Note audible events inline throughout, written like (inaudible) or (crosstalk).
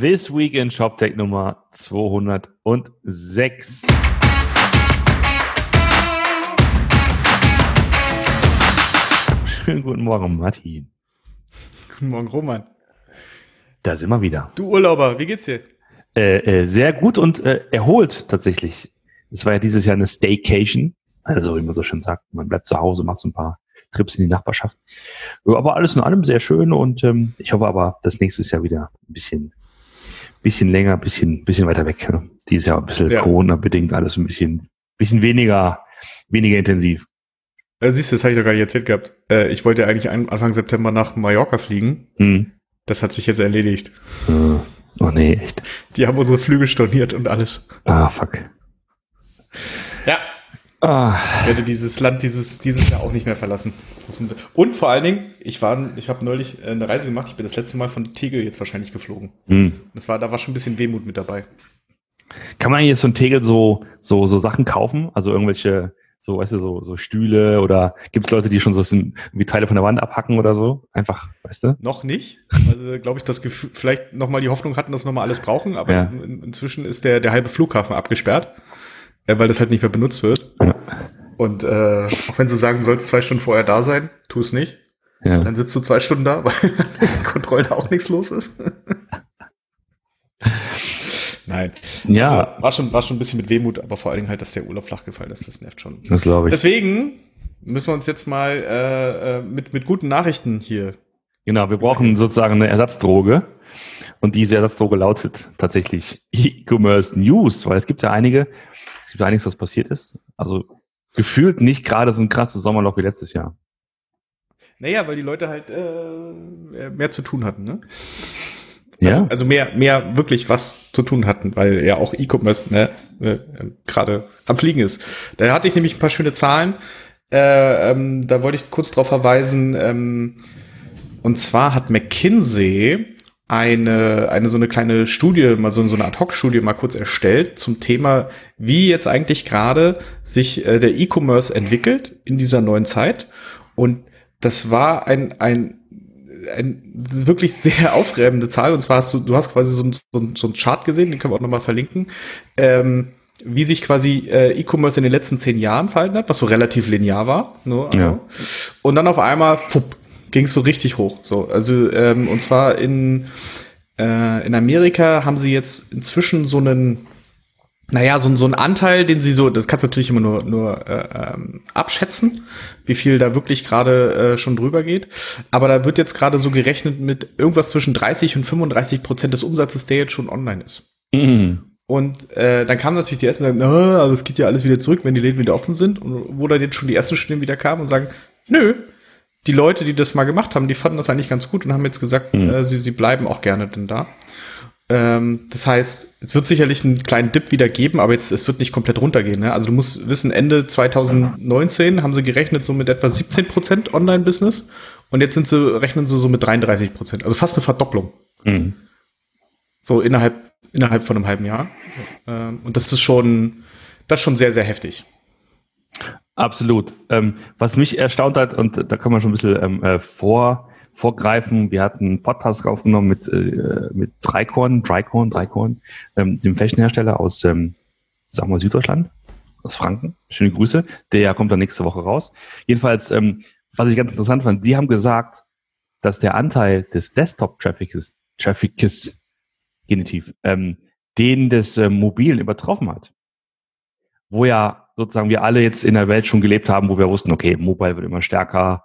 This Week in ShopTech Nummer 206. Schönen guten Morgen, Martin. Guten Morgen, Roman. Da sind wir wieder. Du Urlauber, wie geht's dir? Äh, äh, sehr gut und äh, erholt tatsächlich. Es war ja dieses Jahr eine Staycation. Also, wie man so schön sagt, man bleibt zu Hause, macht so ein paar Trips in die Nachbarschaft. Aber alles in allem sehr schön und ähm, ich hoffe aber, dass nächstes Jahr wieder ein bisschen, bisschen länger, bisschen, bisschen weiter weg. Ne? Dieses Jahr ein bisschen ja. Corona-bedingt alles ein bisschen, bisschen weniger, weniger intensiv. Äh, siehst du, das habe ich doch gar nicht erzählt gehabt. Äh, ich wollte eigentlich Anfang September nach Mallorca fliegen. Hm. Das hat sich jetzt erledigt. Oh, oh nee, echt. Die haben unsere Flüge storniert und alles. Ah, fuck. Ah. Ich werde dieses Land dieses, dieses Jahr auch nicht mehr verlassen. Und vor allen Dingen, ich war, ich habe neulich eine Reise gemacht, ich bin das letzte Mal von Tegel jetzt wahrscheinlich geflogen. Hm. Das war, da war schon ein bisschen Wehmut mit dabei. Kann man jetzt von Tegel so, so, so Sachen kaufen? Also irgendwelche, so, weißt du, so, so Stühle oder gibt es Leute, die schon so wie Teile von der Wand abhacken oder so? Einfach, weißt du? Noch nicht. Also glaube ich, das Gefühl, vielleicht nochmal die Hoffnung hatten, dass wir nochmal alles brauchen, aber ja. in, inzwischen ist der, der halbe Flughafen abgesperrt äh, weil das halt nicht mehr benutzt wird. Ja. Und äh, auch wenn sie sagen, du sollst zwei Stunden vorher da sein, tu es nicht. Ja. Dann sitzt du zwei Stunden da, (laughs) weil Kontrollen auch nichts los ist. (laughs) Nein. Ja. Also, war, schon, war schon ein bisschen mit Wehmut, aber vor allen Dingen halt, dass der Urlaub flach gefallen ist, das nervt schon. Das glaube ich. Deswegen müssen wir uns jetzt mal äh, äh mit, mit guten Nachrichten hier. Genau, wir brauchen sozusagen eine Ersatzdroge. Und diese Ersatzdroge lautet tatsächlich (laughs) E-Commerce News, weil es gibt ja einige, gibt einiges, was passiert ist. Also gefühlt nicht gerade so ein krasses Sommerloch wie letztes Jahr. Naja, weil die Leute halt äh, mehr zu tun hatten, ne? Ja. Also, also, mehr, mehr wirklich was zu tun hatten, weil ja auch E-Commerce ne, äh, gerade am Fliegen ist. Da hatte ich nämlich ein paar schöne Zahlen. Äh, ähm, da wollte ich kurz darauf verweisen. Ähm, und zwar hat McKinsey eine, eine so eine kleine Studie, mal so, so eine Ad-Hoc-Studie mal kurz erstellt zum Thema, wie jetzt eigentlich gerade sich äh, der E-Commerce entwickelt in dieser neuen Zeit. Und das war ein, ein, ein wirklich sehr aufreibende Zahl. Und zwar hast du, du hast quasi so ein, so ein, so ein Chart gesehen, den können wir auch nochmal verlinken. Ähm, wie sich quasi äh, E-Commerce in den letzten zehn Jahren verhalten hat, was so relativ linear war. Ne? Ja. Und dann auf einmal fupp, ging es so richtig hoch. So, also ähm, und zwar in äh, in Amerika haben sie jetzt inzwischen so einen naja, so, so ein Anteil, den sie so, das kannst du natürlich immer nur, nur äh, ähm, abschätzen, wie viel da wirklich gerade äh, schon drüber geht. Aber da wird jetzt gerade so gerechnet mit irgendwas zwischen 30 und 35 Prozent des Umsatzes, der jetzt schon online ist. Mhm. Und äh, dann kamen natürlich die ersten sagen, oh, aber es geht ja alles wieder zurück, wenn die Läden wieder offen sind. Und wo dann jetzt schon die ersten Studien wieder kamen und sagen, nö, die Leute, die das mal gemacht haben, die fanden das eigentlich ganz gut und haben jetzt gesagt, mhm. äh, sie, sie bleiben auch gerne denn da. Ähm, das heißt, es wird sicherlich einen kleinen Dip wieder geben, aber jetzt, es wird nicht komplett runtergehen. Ne? Also du musst wissen, Ende 2019 haben sie gerechnet so mit etwa 17 Prozent Online-Business und jetzt sind sie, rechnen sie so mit 33 Prozent. Also fast eine Verdopplung. Mhm. So innerhalb, innerhalb von einem halben Jahr. Ähm, und das ist schon, das ist schon sehr, sehr heftig. Absolut. Ähm, was mich erstaunt hat, und da kann man schon ein bisschen ähm, äh, vor, vorgreifen, wir hatten einen Podcast aufgenommen mit, äh, mit Dreikorn, Dreikorn, Dreikorn, ähm, dem Fashionhersteller aus, ähm, sagen wir Süddeutschland, aus Franken. Schöne Grüße. Der kommt dann nächste Woche raus. Jedenfalls, ähm, was ich ganz interessant fand, die haben gesagt, dass der Anteil des Desktop-Traffics, Traffics, genitiv, ähm, den des äh, Mobilen übertroffen hat. Wo ja sozusagen wir alle jetzt in der Welt schon gelebt haben, wo wir wussten, okay, Mobile wird immer stärker,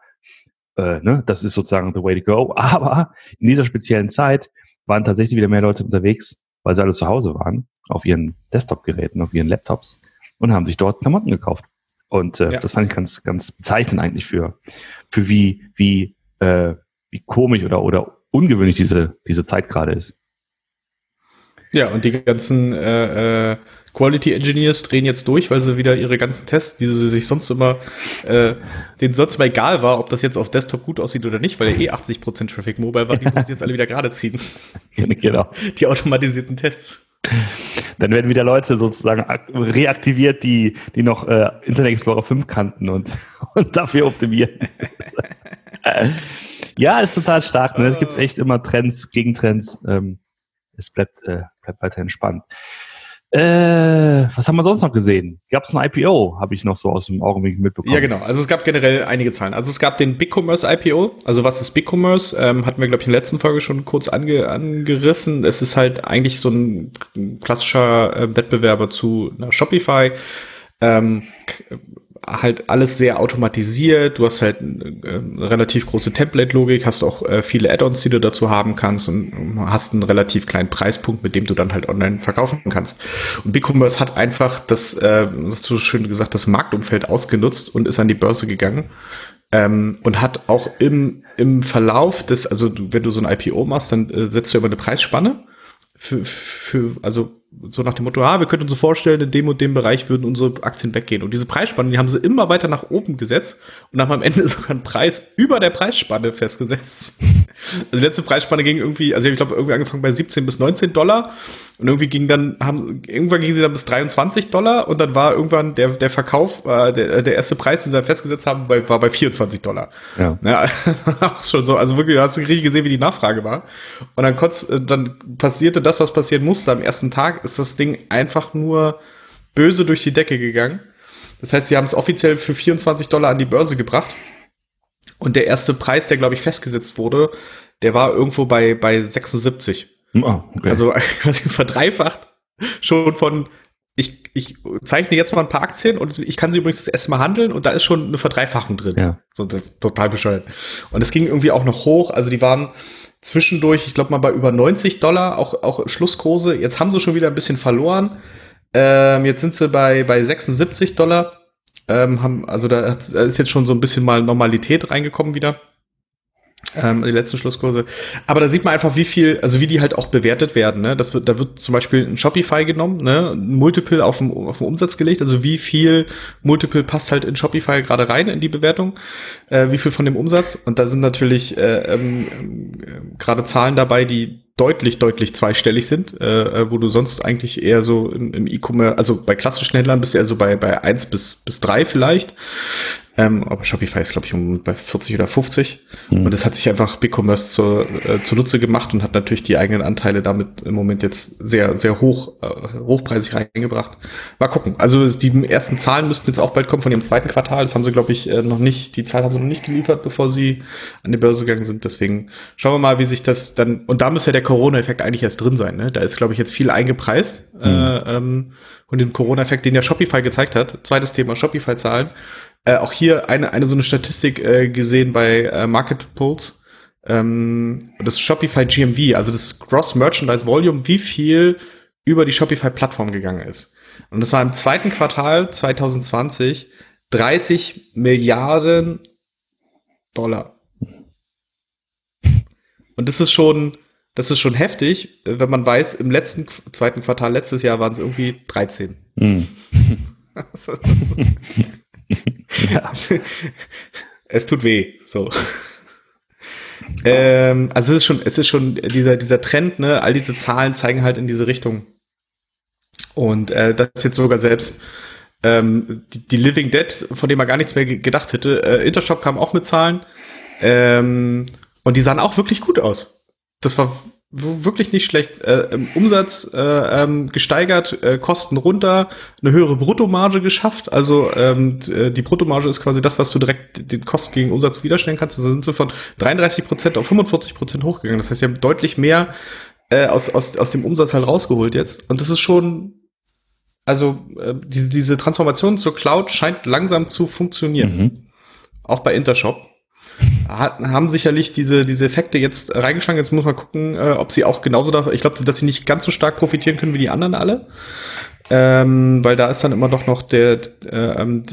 äh, ne, das ist sozusagen the way to go. (laughs) Aber in dieser speziellen Zeit waren tatsächlich wieder mehr Leute unterwegs, weil sie alle zu Hause waren, auf ihren Desktop-Geräten, auf ihren Laptops und haben sich dort Klamotten gekauft. Und äh, ja. das fand ich ganz, ganz bezeichnend eigentlich für, für wie, wie, äh, wie komisch oder, oder ungewöhnlich diese, diese Zeit gerade ist. Ja, und die ganzen äh, äh, Quality Engineers drehen jetzt durch, weil sie wieder ihre ganzen Tests, die sie sich sonst immer, äh, denen sonst immer egal war, ob das jetzt auf Desktop gut aussieht oder nicht, weil ja eh 80% Traffic Mobile war, die müssen jetzt alle wieder gerade ziehen. (laughs) Genau. Die automatisierten Tests. Dann werden wieder Leute sozusagen reaktiviert, die, die noch äh, Internet Explorer 5 kannten und, (laughs) und dafür optimieren. (laughs) ja, ist total stark. Ne? Es gibt echt immer Trends, Gegentrends. Ähm, es bleibt, äh, bleibt weiterhin spannend. Äh, was haben wir sonst noch gesehen? Gab es ein IPO, habe ich noch so aus dem Augenblick mitbekommen. Ja, genau. Also es gab generell einige Zahlen. Also es gab den BigCommerce IPO. Also was ist BigCommerce? Ähm, hatten wir, glaube ich, in der letzten Folge schon kurz ange angerissen. Es ist halt eigentlich so ein klassischer äh, Wettbewerber zu Shopify. Ähm, halt alles sehr automatisiert. Du hast halt äh, relativ große Template-Logik, hast auch äh, viele Add-ons, die du dazu haben kannst und hast einen relativ kleinen Preispunkt, mit dem du dann halt online verkaufen kannst. Und BigCommerce hat einfach das, äh, hast du schön gesagt, das Marktumfeld ausgenutzt und ist an die Börse gegangen. Ähm, und hat auch im, im Verlauf des, also du, wenn du so ein IPO machst, dann äh, setzt du immer eine Preisspanne für, für, also so nach dem Motto, ah, wir könnten uns so vorstellen, in dem und dem Bereich würden unsere Aktien weggehen. Und diese Preisspanne, die haben sie immer weiter nach oben gesetzt und haben am Ende (laughs) sogar einen Preis über der Preisspanne festgesetzt. Also die letzte Preisspanne ging irgendwie, also ich glaube, irgendwie angefangen bei 17 bis 19 Dollar und irgendwie ging dann, haben, irgendwann ging sie dann bis 23 Dollar und dann war irgendwann der, der Verkauf, äh, der, der erste Preis, den sie dann festgesetzt haben, bei, war bei 24 Dollar. Ja. ja (laughs) auch schon so, also wirklich, hast du richtig gesehen, wie die Nachfrage war. Und dann, äh, dann passierte das, was passieren musste am ersten Tag ist das Ding einfach nur böse durch die Decke gegangen. Das heißt, sie haben es offiziell für 24 Dollar an die Börse gebracht. Und der erste Preis, der, glaube ich, festgesetzt wurde, der war irgendwo bei, bei 76. Oh, okay. Also (laughs) quasi verdreifacht schon von, ich, ich zeichne jetzt mal ein paar Aktien und ich kann sie übrigens das erste Mal handeln und da ist schon eine Verdreifachung drin. Ja. So, das ist total bescheuert. Und es ging irgendwie auch noch hoch. Also die waren zwischendurch, ich glaube mal bei über 90 Dollar, auch, auch Schlusskurse. Jetzt haben sie schon wieder ein bisschen verloren. Ähm, jetzt sind sie bei, bei 76 Dollar. Ähm, haben, also da ist jetzt schon so ein bisschen mal Normalität reingekommen wieder ähm, die letzten Schlusskurse. Aber da sieht man einfach, wie viel, also wie die halt auch bewertet werden. Ne? Das wird, da wird zum Beispiel ein Shopify genommen, ne? ein Multiple auf den, auf den Umsatz gelegt. Also wie viel Multiple passt halt in Shopify gerade rein in die Bewertung, äh, wie viel von dem Umsatz. Und da sind natürlich äh, ähm, äh, gerade Zahlen dabei, die deutlich, deutlich zweistellig sind, äh, äh, wo du sonst eigentlich eher so im, im E-Commerce, also bei klassischen Händlern bist du eher so bei, bei eins bis, bis drei vielleicht. Ähm, aber Shopify ist, glaube ich, um bei 40 oder 50. Mhm. Und das hat sich einfach BigCommerce zu, äh, zunutze gemacht und hat natürlich die eigenen Anteile damit im Moment jetzt sehr, sehr hoch, äh, hochpreisig reingebracht. Mal gucken. Also die ersten Zahlen müssten jetzt auch bald kommen von ihrem zweiten Quartal. Das haben sie, glaube ich, äh, noch nicht, die Zahlen haben sie noch nicht geliefert, bevor sie an die Börse gegangen sind. Deswegen schauen wir mal, wie sich das dann, und da müsste ja der Corona-Effekt eigentlich erst drin sein. Ne? Da ist, glaube ich, jetzt viel eingepreist. Mhm. Äh, ähm, und den Corona-Effekt, den ja Shopify gezeigt hat. Zweites Thema, Shopify-Zahlen äh, auch hier eine, eine so eine Statistik äh, gesehen bei äh, Market Pulse. Ähm, das Shopify GMV, also das Gross Merchandise Volume, wie viel über die Shopify-Plattform gegangen ist. Und das war im zweiten Quartal 2020 30 Milliarden Dollar. Und das ist schon, das ist schon heftig, wenn man weiß, im letzten zweiten Quartal letztes Jahr waren es irgendwie 13. Mm. (laughs) (laughs) (laughs) ja. es tut weh, so. Ähm, also es ist schon, es ist schon dieser, dieser Trend, ne, all diese Zahlen zeigen halt in diese Richtung. Und äh, das ist jetzt sogar selbst ähm, die, die Living Dead, von dem man gar nichts mehr gedacht hätte. Äh, Intershop kam auch mit Zahlen. Ähm, und die sahen auch wirklich gut aus. Das war wirklich nicht schlecht. Äh, Umsatz äh, ähm, gesteigert, äh, Kosten runter, eine höhere Bruttomarge geschafft. Also ähm, äh, die Bruttomarge ist quasi das, was du direkt den Kosten gegen Umsatz widerstellen kannst. Also sind sie von 33 Prozent auf 45 Prozent hochgegangen. Das heißt, sie haben deutlich mehr äh, aus, aus, aus dem Umsatz halt rausgeholt jetzt. Und das ist schon, also äh, diese, diese Transformation zur Cloud scheint langsam zu funktionieren. Mhm. Auch bei Intershop hat, haben sicherlich diese, diese Effekte jetzt reingeschlagen. Jetzt muss man gucken, äh, ob sie auch genauso da, ich glaube, dass sie nicht ganz so stark profitieren können wie die anderen alle. Ähm, weil da ist dann immer doch noch der, äh, ähm,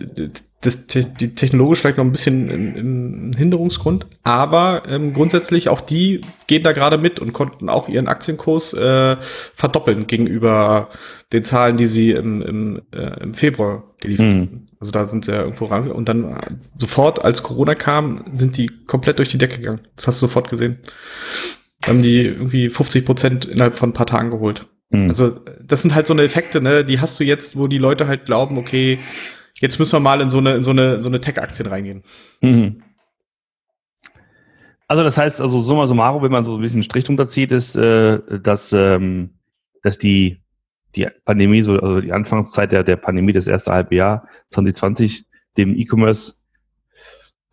das, die technologisch vielleicht noch ein bisschen ein, Hinderungsgrund, aber ähm, grundsätzlich auch die gehen da gerade mit und konnten auch ihren Aktienkurs äh, verdoppeln gegenüber den Zahlen, die sie im, im, äh, im Februar geliefert mhm. Also da sind sie ja irgendwo ran und dann sofort, als Corona kam, sind die komplett durch die Decke gegangen. Das hast du sofort gesehen. Da haben die irgendwie 50 Prozent innerhalb von ein paar Tagen geholt. Mhm. Also das sind halt so eine Effekte, ne? Die hast du jetzt, wo die Leute halt glauben, okay, jetzt müssen wir mal in so eine, in so eine, so eine Tech-Aktien reingehen. Mhm. Also das heißt, also summa summarum, wenn man so ein bisschen Strich drunter zieht, ist, äh, dass, ähm, dass die, die Pandemie, so, also die Anfangszeit der, der Pandemie, das erste halbe Jahr 2020, dem E-Commerce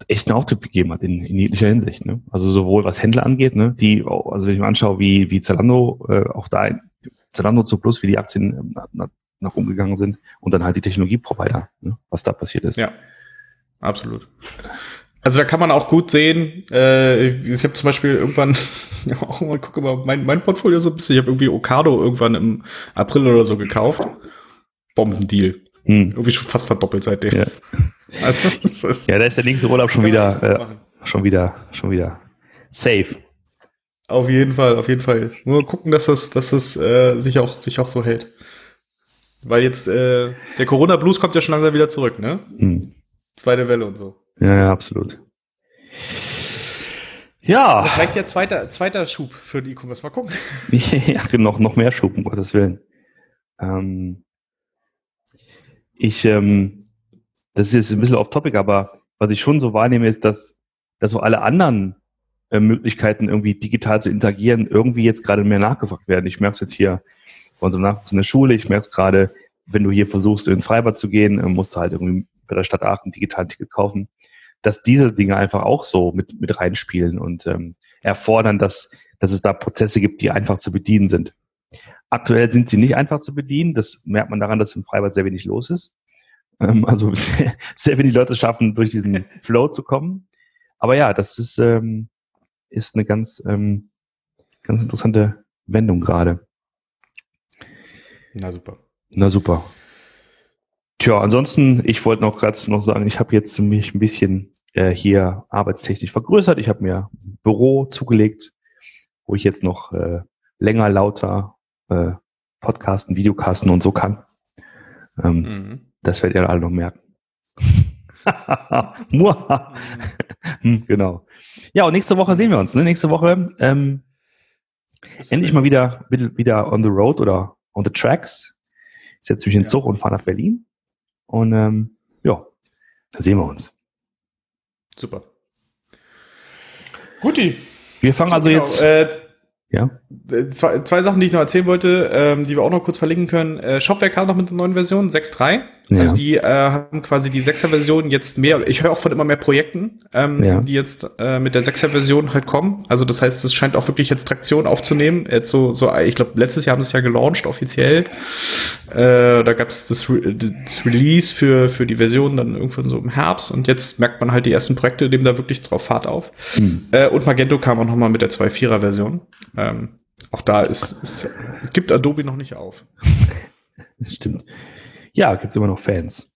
echt einen Auftritt gegeben hat in, in jeglicher Hinsicht. Ne? Also sowohl was Händler angeht, ne, die, also wenn ich mir anschaue, wie, wie Zalando äh, auch da, Zalando zu Plus, wie die Aktien ähm, nach, nach umgegangen sind und dann halt die Technologieprovider, ne, was da passiert ist. Ja, absolut. Also da kann man auch gut sehen, äh, ich habe zum Beispiel irgendwann, (laughs) ja, auch mal gucke mal, mein, mein Portfolio so ein bisschen, ich habe irgendwie Okado irgendwann im April oder so gekauft. Bombendeal. Hm. Irgendwie schon fast verdoppelt seitdem. Ja. (laughs) Also, ist, ja, da ist der nächste Urlaub schon wieder, äh, schon wieder, schon wieder safe. Auf jeden Fall, auf jeden Fall. Nur gucken, dass das, dass das äh, sich auch, sich auch so hält. Weil jetzt äh, der Corona Blues kommt ja schon langsam wieder zurück, ne? Hm. Zweite Welle und so. Ja, ja, absolut. Ja. Vielleicht ja zweiter, zweiter Schub für die E-Commerce. Mal gucken. (laughs) ja, noch, noch mehr Schub, um Gottes Willen. Ähm, ich, ähm, das ist jetzt ein bisschen off topic, aber was ich schon so wahrnehme, ist, dass, dass so alle anderen äh, Möglichkeiten, irgendwie digital zu interagieren, irgendwie jetzt gerade mehr nachgefragt werden. Ich merke es jetzt hier bei unserem Nachwuchs in der Schule, ich merke es gerade, wenn du hier versuchst, ins Freibad zu gehen, äh, musst du halt irgendwie bei der Stadt Aachen ein digitalen Ticket kaufen, dass diese Dinge einfach auch so mit, mit reinspielen und ähm, erfordern, dass, dass es da Prozesse gibt, die einfach zu bedienen sind. Aktuell sind sie nicht einfach zu bedienen. Das merkt man daran, dass im Freibad sehr wenig los ist. Ähm, also sehr, (laughs) sehr wenig Leute schaffen, durch diesen (laughs) Flow zu kommen. Aber ja, das ist, ähm, ist eine ganz, ähm, ganz interessante Wendung gerade. Na super. Na super. Tja, ansonsten, ich wollte noch gerade noch sagen, ich habe jetzt mich ein bisschen äh, hier arbeitstechnisch vergrößert. Ich habe mir ein Büro zugelegt, wo ich jetzt noch äh, länger, lauter äh, Podcasten, Videocasten und so kann. Ähm, mhm. Das werdet ihr alle noch merken. (laughs) mhm. (laughs) genau. Ja, und nächste Woche sehen wir uns. Ne? Nächste Woche ähm, endlich mal wieder, wieder on the road oder on the tracks. Ich setze mich in den Zug und fahre nach Berlin. Und ähm, ja, da sehen wir uns. Super. Guti. Wir fangen so, also genau. jetzt. Äh, ja. Äh, zwei, zwei Sachen, die ich noch erzählen wollte, ähm, die wir auch noch kurz verlinken können. Äh, Shopware kam noch mit einer neuen Version, 6.3. Ja. Also die äh, haben quasi die 6er Version jetzt mehr, ich höre auch von immer mehr Projekten, ähm, ja. die jetzt äh, mit der 6er Version halt kommen. Also das heißt, es scheint auch wirklich jetzt Traktion aufzunehmen. Jetzt so, so ich glaube, letztes Jahr haben sie es ja gelauncht offiziell. Äh, da gab es das, Re das Release für, für die Version dann irgendwann so im Herbst und jetzt merkt man halt die ersten Projekte, nehmen da wirklich drauf Fahrt auf. Hm. Äh, und Magento kam auch nochmal mit der 2.4er Version. Ähm, auch da ist, ist, gibt Adobe noch nicht auf. (laughs) Stimmt. Ja, gibt immer noch Fans.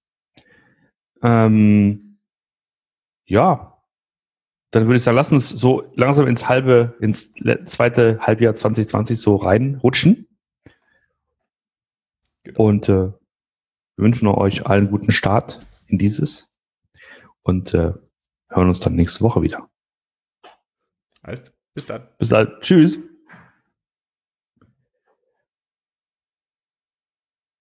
Ähm, ja, dann würde ich sagen, lass uns so langsam ins halbe, ins zweite Halbjahr 2020 so reinrutschen. Genau. Und äh, wir wünschen euch allen guten Start in dieses und äh, hören uns dann nächste Woche wieder. Alles. Bis dann. Bis dann. Tschüss.